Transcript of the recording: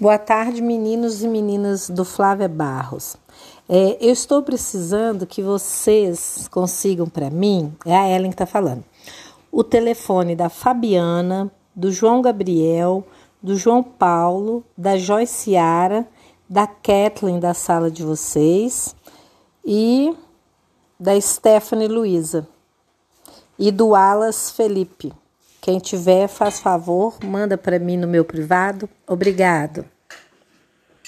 Boa tarde, meninos e meninas do Flávia Barros. É, eu estou precisando que vocês consigam para mim, é a Ellen que está falando, o telefone da Fabiana, do João Gabriel, do João Paulo, da Joyce Ciara, da Kathleen da sala de vocês e da Stephanie Luiza e do Alas Felipe. Quem tiver, faz favor, manda para mim no meu privado. Obrigado.